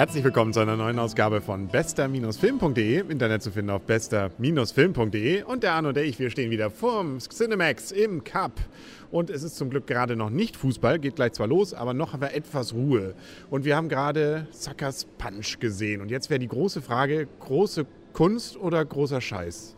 Herzlich willkommen zu einer neuen Ausgabe von bester-film.de. Internet zu finden auf bester-film.de. Und der Arno und der ich, wir stehen wieder vorm Cinemax im Cup. Und es ist zum Glück gerade noch nicht Fußball, geht gleich zwar los, aber noch haben wir etwas Ruhe. Und wir haben gerade Suckers Punch gesehen. Und jetzt wäre die große Frage, große Kunst oder großer Scheiß?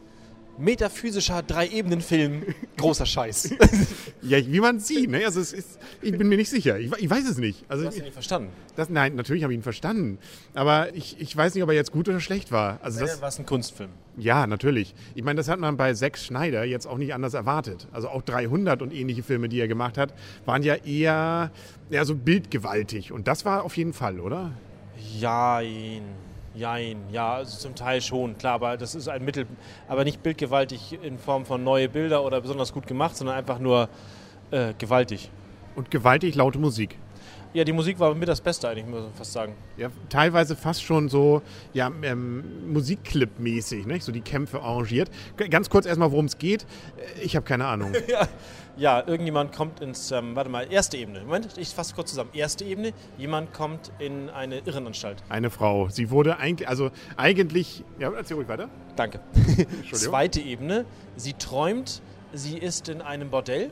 Metaphysischer Drei-Ebenen-Film, großer Scheiß. ja, wie man sieht. Ne? Also ist, ich bin mir nicht sicher. Ich, ich weiß es nicht. Also, du hast ihn nicht verstanden. Das, nein, natürlich habe ich ihn verstanden. Aber ich, ich weiß nicht, ob er jetzt gut oder schlecht war. Also das war es ein Kunstfilm. Ja, natürlich. Ich meine, das hat man bei Zack Schneider jetzt auch nicht anders erwartet. Also auch 300 und ähnliche Filme, die er gemacht hat, waren ja eher, eher so bildgewaltig. Und das war auf jeden Fall, oder? Ja, ihn. Jein, ja, also zum Teil schon, klar, aber das ist ein Mittel, aber nicht bildgewaltig in Form von neue Bilder oder besonders gut gemacht, sondern einfach nur äh, gewaltig. Und gewaltig laute Musik. Ja, die Musik war mit das Beste eigentlich, muss man fast sagen. Ja, teilweise fast schon so ja, ähm, Musikclip-mäßig, ne? so die Kämpfe arrangiert. Ganz kurz erstmal, worum es geht. Ich habe keine Ahnung. ja, ja, irgendjemand kommt ins, ähm, warte mal, erste Ebene. Moment, ich fasse kurz zusammen. Erste Ebene, jemand kommt in eine Irrenanstalt. Eine Frau. Sie wurde eigentlich, also eigentlich, ja, erzähl ruhig weiter. Danke. Zweite Ebene, sie träumt, sie ist in einem Bordell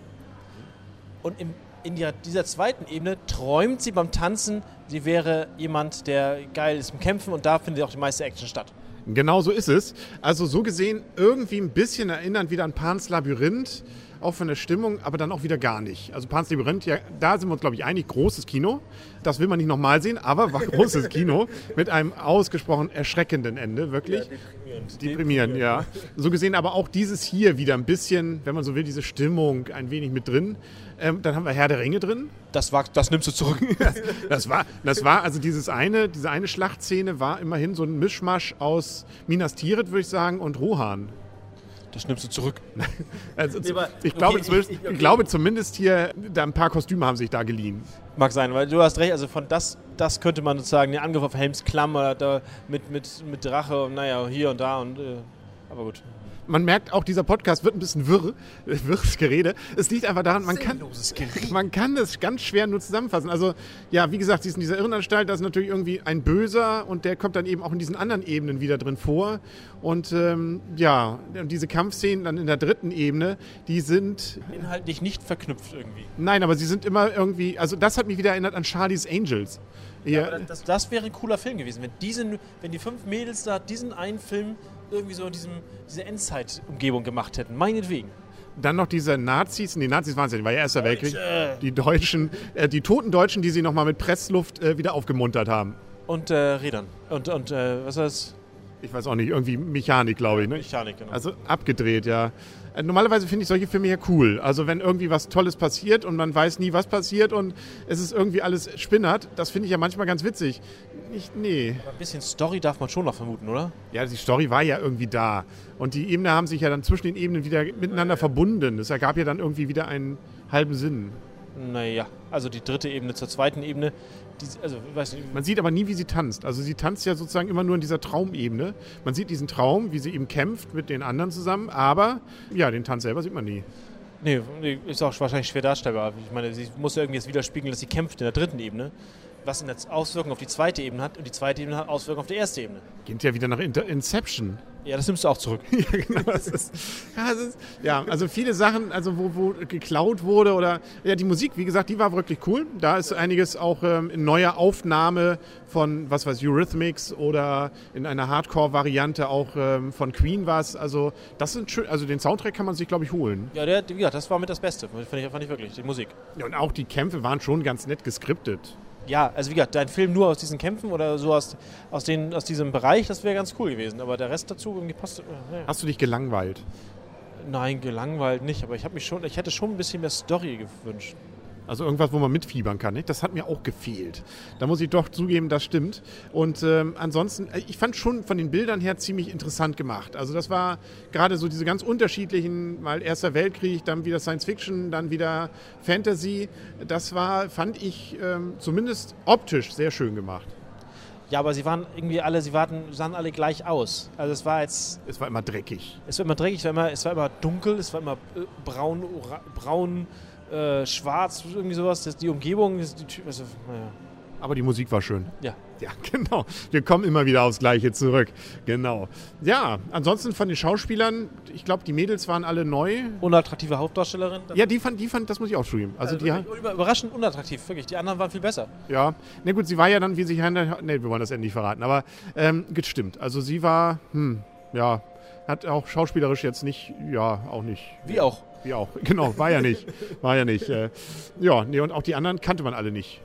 und im, in dieser zweiten Ebene träumt sie beim Tanzen, sie wäre jemand, der geil ist im Kämpfen und da findet auch die meiste Action statt. Genau so ist es. Also so gesehen irgendwie ein bisschen erinnern wieder an Pans Labyrinth auch von der Stimmung, aber dann auch wieder gar nicht. Also Pan's Labyrinth, ja, da sind wir uns, glaube ich, einig, großes Kino. Das will man nicht nochmal sehen, aber war großes Kino mit einem ausgesprochen erschreckenden Ende, wirklich. Ja, deprimierend. Deprimierend, ja. So gesehen aber auch dieses hier wieder ein bisschen, wenn man so will, diese Stimmung ein wenig mit drin. Ähm, dann haben wir Herr der Ringe drin. Das, war, das nimmst du zurück. das, war, das war, also dieses eine, diese eine Schlachtszene war immerhin so ein Mischmasch aus Minas Tirith, würde ich sagen, und Rohan. Das nimmst du zurück. also, ich, okay, glaube, ich, ich, ich, glaube zumindest hier, da ein paar Kostüme haben sich da geliehen. Mag sein, weil du hast recht, also von das, das könnte man sozusagen, den Angriff auf Helms Klamm oder da mit, mit, mit Drache und naja, hier und da und äh, aber gut man merkt auch, dieser Podcast wird ein bisschen wirr, wirres Gerede. Es liegt einfach daran, man kann, man kann das ganz schwer nur zusammenfassen. Also, ja, wie gesagt, sie ist in dieser Irrenanstalt, da ist natürlich irgendwie ein Böser und der kommt dann eben auch in diesen anderen Ebenen wieder drin vor. Und ähm, ja, diese Kampfszenen dann in der dritten Ebene, die sind. Inhaltlich nicht verknüpft irgendwie. Nein, aber sie sind immer irgendwie. Also, das hat mich wieder erinnert an Charlie's Angels. Ja, ja das, das, wäre ein cooler Film gewesen, wenn, diese, wenn die fünf Mädels da diesen einen Film irgendwie so in diesem, diese Endzeit-Umgebung gemacht hätten. Meinetwegen. Dann noch diese Nazis, die Nazis waren es ja, war ja Erster Weltkrieg. Die Deutschen, äh, die toten Deutschen, die sie nochmal mit Pressluft äh, wieder aufgemuntert haben. Und äh, Rädern. Und, und äh, was heißt ich weiß auch nicht, irgendwie Mechanik, glaube ich. Ne? Mechanik, genau. Also abgedreht, ja. Äh, normalerweise finde ich solche Filme ja cool. Also wenn irgendwie was Tolles passiert und man weiß nie, was passiert und es ist irgendwie alles spinnert, das finde ich ja manchmal ganz witzig. Nicht, nee. Aber ein bisschen Story darf man schon noch vermuten, oder? Ja, die Story war ja irgendwie da. Und die Ebenen haben sich ja dann zwischen den Ebenen wieder miteinander verbunden. Es ergab ja dann irgendwie wieder einen halben Sinn. Naja, also die dritte Ebene zur zweiten Ebene. Die, also, nicht. Man sieht aber nie, wie sie tanzt. Also sie tanzt ja sozusagen immer nur in dieser Traumebene. Man sieht diesen Traum, wie sie eben kämpft mit den anderen zusammen, aber ja, den Tanz selber sieht man nie. Nee, ist auch wahrscheinlich schwer darstellbar. Ich meine, sie muss ja irgendwie jetzt widerspiegeln, dass sie kämpft in der dritten Ebene was eine Auswirkung auf die zweite Ebene hat und die zweite Ebene hat Auswirkungen auf die erste Ebene. Geht ja wieder nach Inception. Ja, das nimmst du auch zurück. ja, genau. Ist, ja, ist, ja, also viele Sachen, also wo, wo geklaut wurde oder ja, die Musik, wie gesagt, die war wirklich cool. Da ist einiges auch ähm, in neuer Aufnahme von, was weiß Eurythmics oder in einer Hardcore-Variante auch ähm, von Queen was. Also das sind schön, also den Soundtrack kann man sich, glaube ich, holen. Ja, der, ja, das war mit das Beste, fand ich, fand ich wirklich, die Musik. Ja, und auch die Kämpfe waren schon ganz nett geskriptet ja, also wie gesagt, dein Film nur aus diesen Kämpfen oder so aus, aus, den, aus diesem Bereich, das wäre ganz cool gewesen. Aber der Rest dazu irgendwie passt. Äh, ja. Hast du dich gelangweilt? Nein, gelangweilt nicht, aber ich habe mich schon, ich hätte schon ein bisschen mehr Story gewünscht. Also irgendwas, wo man mitfiebern kann. Nicht? Das hat mir auch gefehlt. Da muss ich doch zugeben, das stimmt. Und ähm, ansonsten, äh, ich fand schon von den Bildern her ziemlich interessant gemacht. Also das war gerade so diese ganz unterschiedlichen, mal Erster Weltkrieg, dann wieder Science Fiction, dann wieder Fantasy. Das war, fand ich ähm, zumindest optisch sehr schön gemacht. Ja, aber sie waren irgendwie alle, sie waren, sahen alle gleich aus. Also es war jetzt. Es war immer dreckig. Es war immer dreckig, es war immer, es war immer dunkel, es war immer äh, braun, braun äh, schwarz, irgendwie sowas. Das, die Umgebung, ist die, also, naja. Aber die Musik war schön. Ja. Ja, genau. Wir kommen immer wieder aufs Gleiche zurück. Genau. Ja, ansonsten von den Schauspielern, ich glaube, die Mädels waren alle neu. Unattraktive Hauptdarstellerin. Ja, die fand, die fand, das muss ich auch zugeben. Also, also die, überraschend unattraktiv, wirklich. Die anderen waren viel besser. Ja, na gut, sie war ja dann, wie sich Ne, wir wollen das endlich verraten, aber ähm, stimmt. Also sie war, hm, ja, hat auch schauspielerisch jetzt nicht, ja, auch nicht. Wie auch. Wie auch, genau, war ja nicht. War ja nicht. Äh, ja, nee, und auch die anderen kannte man alle nicht.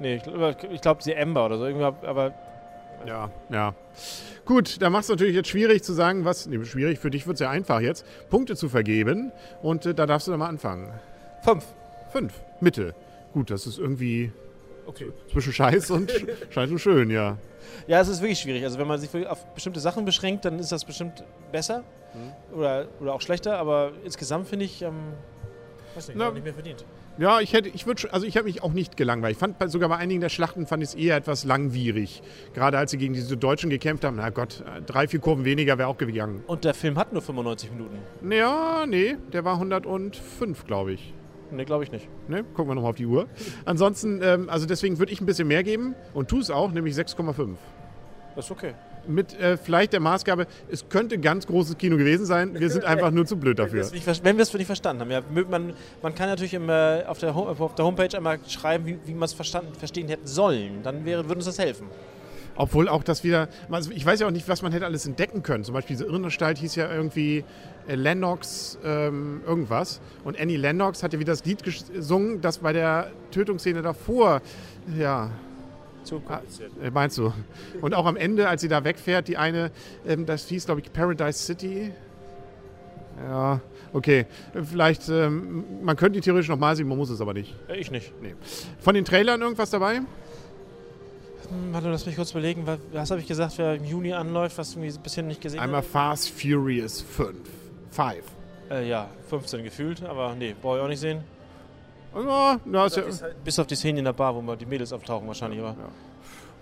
Nee, ich glaube, glaub, sie Ember oder so, irgendwie, aber. Ja, ja. Gut, da macht es natürlich jetzt schwierig zu sagen, was. Nee, schwierig, für dich wird es ja einfach jetzt, Punkte zu vergeben. Und äh, da darfst du dann mal anfangen. Fünf. Fünf. Mitte. Gut, das ist irgendwie okay. zwischen Scheiß und Scheiß und schön, ja. Ja, es ist wirklich schwierig. Also wenn man sich auf bestimmte Sachen beschränkt, dann ist das bestimmt besser mhm. oder, oder auch schlechter. Aber insgesamt finde ich, ähm, weiß nicht, Na, nicht mehr verdient. Ja, ich hätte, ich würde, also ich habe mich auch nicht gelangweilt. Ich fand sogar bei einigen der Schlachten fand ich es eher etwas langwierig. Gerade als sie gegen diese Deutschen gekämpft haben. Na Gott, drei, vier Kurven weniger wäre auch gegangen. Und der Film hat nur 95 Minuten. Ja, nee, der war 105, glaube ich. Nee, glaube ich nicht. Ne, gucken wir nochmal auf die Uhr. Ansonsten, ähm, also deswegen würde ich ein bisschen mehr geben und tu es auch, nämlich 6,5. Das ist okay. Mit äh, vielleicht der Maßgabe, es könnte ganz großes Kino gewesen sein, wir sind einfach nur zu blöd dafür. wenn wir es nicht verstanden haben. Ja, man, man kann natürlich im, äh, auf, der auf der Homepage einmal schreiben, wie, wie man es verstehen hätten sollen. Dann wäre, würde uns das helfen. Obwohl auch das wieder, also ich weiß ja auch nicht, was man hätte alles entdecken können. Zum Beispiel diese Irrenanstalt hieß ja irgendwie äh, Lennox ähm, irgendwas. Und Annie Lennox hat ja wieder das Lied gesungen, das bei der Tötungsszene davor, ja. Zu. Ah, meinst du? Und auch am Ende, als sie da wegfährt, die eine, ähm, das hieß, glaube ich, Paradise City. Ja, okay. Vielleicht, ähm, man könnte die theoretisch nochmal sehen, man muss es aber nicht. Ich nicht. Nee. Von den Trailern irgendwas dabei? Hm, warte, lass mich kurz überlegen. Was, was habe ich gesagt, wer im Juni anläuft, was du ein bisschen nicht gesehen Einmal Fast Furious 5. 5. Äh, ja, 15 gefühlt, aber nee, brauche ich auch nicht sehen. Ja, bis, auf die, bis auf die Szene in der Bar, wo mal die Mädels auftauchen wahrscheinlich. Aber. Ja.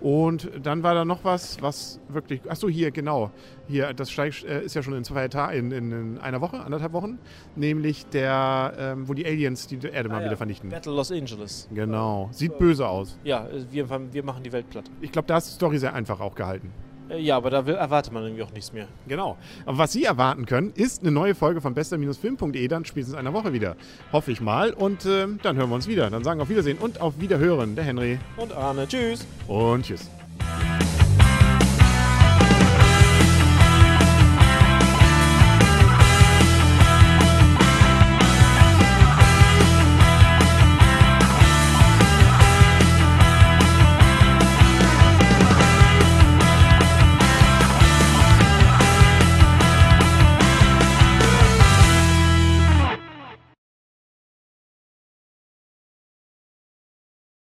Und dann war da noch was, was wirklich. Achso, hier, genau. Hier, das steigt, äh, ist ja schon in zwei Tagen, in, in, einer Woche, anderthalb Wochen. Nämlich der, ähm, wo die Aliens die Erde ah, mal ja. wieder vernichten. Battle Los Angeles. Genau. Sieht böse aus. Ja, wir, wir machen die Welt platt. Ich glaube, da ist die Story sehr einfach auch gehalten. Äh, ja, aber da erwartet man irgendwie auch nichts mehr. Genau. Aber was Sie erwarten können, ist eine neue Folge von bester-film.de, dann spätestens einer Woche wieder. Hoffe ich mal. Und äh, dann hören wir uns wieder. Dann sagen wir auf Wiedersehen und auf Wiederhören. Der Henry. Und Arne. Tschüss. Und tschüss.